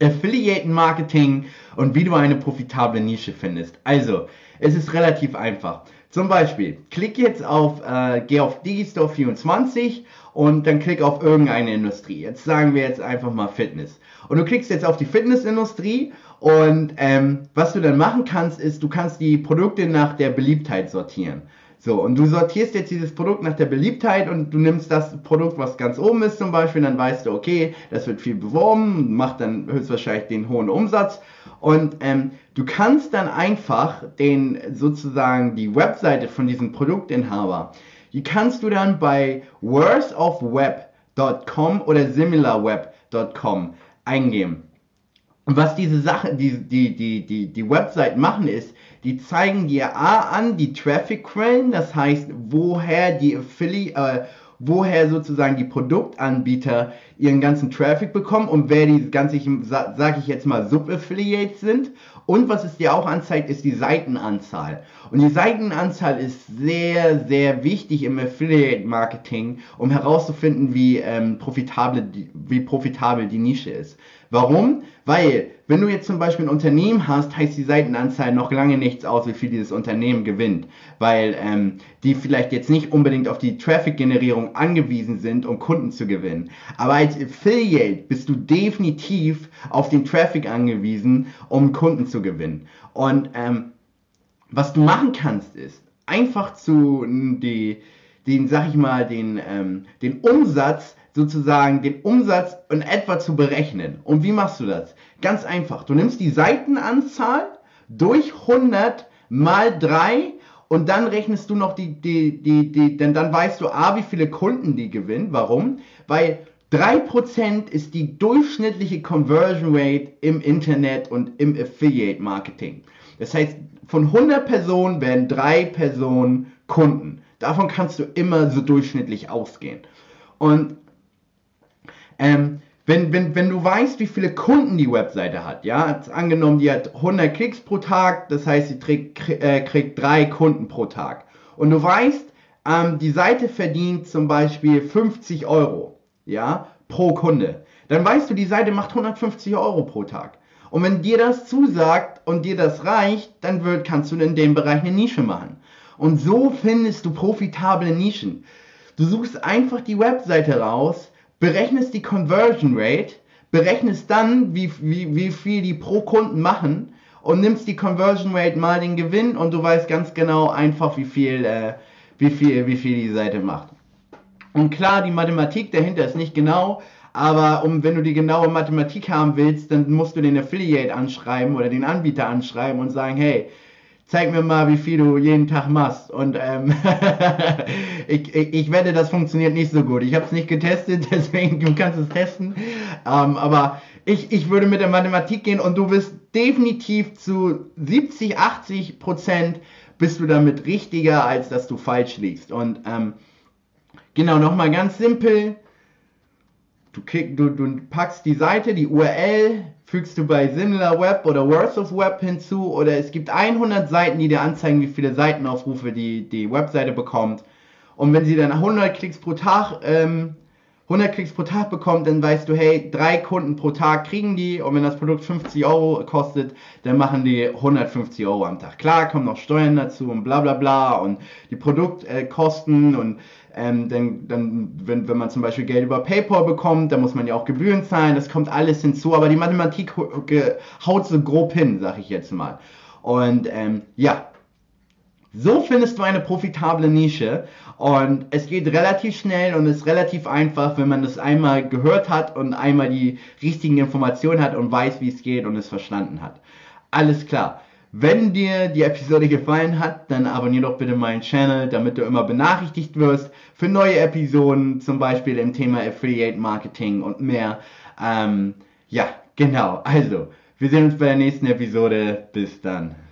Affiliate Marketing und wie du eine profitable Nische findest. Also, es ist relativ einfach. Zum Beispiel, klick jetzt auf, äh, geh auf Digistore 24 und dann klick auf irgendeine Industrie. Jetzt sagen wir jetzt einfach mal Fitness. Und du klickst jetzt auf die Fitnessindustrie und ähm, was du dann machen kannst, ist, du kannst die Produkte nach der Beliebtheit sortieren. So, und du sortierst jetzt dieses Produkt nach der Beliebtheit und du nimmst das Produkt, was ganz oben ist zum Beispiel, dann weißt du, okay, das wird viel beworben, macht dann höchstwahrscheinlich den hohen Umsatz und ähm, du kannst dann einfach den sozusagen die Webseite von diesem Produktinhaber, die kannst du dann bei worthofweb.com oder similarweb.com eingeben. Und was diese Sache, die, die, die, die, die Website machen ist, die zeigen dir A an die Traffic-Quellen, das heißt, woher die Affiliate, äh, woher sozusagen die Produktanbieter ihren ganzen Traffic bekommen und wer die ganze, sag ich jetzt mal, Subaffiliates sind. Und was es dir auch anzeigt, ist die Seitenanzahl. Und die Seitenanzahl ist sehr, sehr wichtig im Affiliate-Marketing, um herauszufinden, wie, ähm, profitable, wie profitabel die Nische ist. Warum? Weil, wenn du jetzt zum Beispiel ein Unternehmen hast, heißt die Seitenanzahl noch lange nichts aus, wie viel dieses Unternehmen gewinnt. Weil ähm, die vielleicht jetzt nicht unbedingt auf die Traffic-Generierung angewiesen sind, um Kunden zu gewinnen. Aber als Affiliate bist du definitiv auf den Traffic angewiesen, um Kunden zu gewinnen. Und ähm, was du machen kannst, ist einfach zu die, den, sag ich mal, den, ähm, den Umsatz sozusagen den Umsatz in etwa zu berechnen. Und wie machst du das? Ganz einfach. Du nimmst die Seitenanzahl durch 100 mal 3 und dann rechnest du noch die, die, die, die, denn dann weißt du A, wie viele Kunden die gewinnen. Warum? Weil 3% ist die durchschnittliche Conversion Rate im Internet und im Affiliate Marketing. Das heißt, von 100 Personen werden 3 Personen Kunden. Davon kannst du immer so durchschnittlich ausgehen. Und ähm, wenn, wenn, wenn du weißt, wie viele Kunden die Webseite hat, ja, angenommen, die hat 100 Klicks pro Tag, das heißt, sie trägt, äh, kriegt drei Kunden pro Tag. Und du weißt, ähm, die Seite verdient zum Beispiel 50 Euro, ja, pro Kunde. Dann weißt du, die Seite macht 150 Euro pro Tag. Und wenn dir das zusagt und dir das reicht, dann wird, kannst du in dem Bereich eine Nische machen. Und so findest du profitable Nischen. Du suchst einfach die Webseite raus, berechnest die Conversion Rate, berechnest dann, wie, wie, wie viel die pro Kunden machen und nimmst die Conversion Rate mal den Gewinn und du weißt ganz genau einfach, wie viel, äh, wie viel, wie viel die Seite macht. Und klar, die Mathematik dahinter ist nicht genau, aber um, wenn du die genaue Mathematik haben willst, dann musst du den Affiliate anschreiben oder den Anbieter anschreiben und sagen, hey, zeig mir mal, wie viel du jeden Tag machst. Und ähm, ich, ich, ich wette, das funktioniert nicht so gut. Ich habe es nicht getestet, deswegen du kannst es testen. Ähm, aber ich, ich würde mit der Mathematik gehen und du bist definitiv zu 70, 80 Prozent bist du damit richtiger, als dass du falsch liegst. Und ähm, genau, nochmal ganz simpel. Du, klick, du, du packst die Seite, die URL, fügst du bei SimilarWeb oder Worth of Web hinzu oder es gibt 100 Seiten, die dir anzeigen, wie viele Seitenaufrufe die, die Webseite bekommt. Und wenn sie dann 100 Klicks pro Tag, ähm, 100 Klicks pro Tag bekommt, dann weißt du, hey, drei Kunden pro Tag kriegen die. Und wenn das Produkt 50 Euro kostet, dann machen die 150 Euro am Tag. Klar, kommen noch Steuern dazu und bla bla bla. Und die Produktkosten und ähm, dann, dann wenn, wenn man zum Beispiel Geld über PayPal bekommt, dann muss man ja auch Gebühren zahlen, das kommt alles hinzu, aber die Mathematik haut so grob hin, sag ich jetzt mal. Und ähm, ja, so findest du eine profitable Nische und es geht relativ schnell und ist relativ einfach, wenn man das einmal gehört hat und einmal die richtigen Informationen hat und weiß, wie es geht und es verstanden hat. Alles klar. Wenn dir die Episode gefallen hat, dann abonniere doch bitte meinen Channel, damit du immer benachrichtigt wirst für neue Episoden, zum Beispiel im Thema Affiliate Marketing und mehr. Ähm, ja, genau. Also, wir sehen uns bei der nächsten Episode. Bis dann.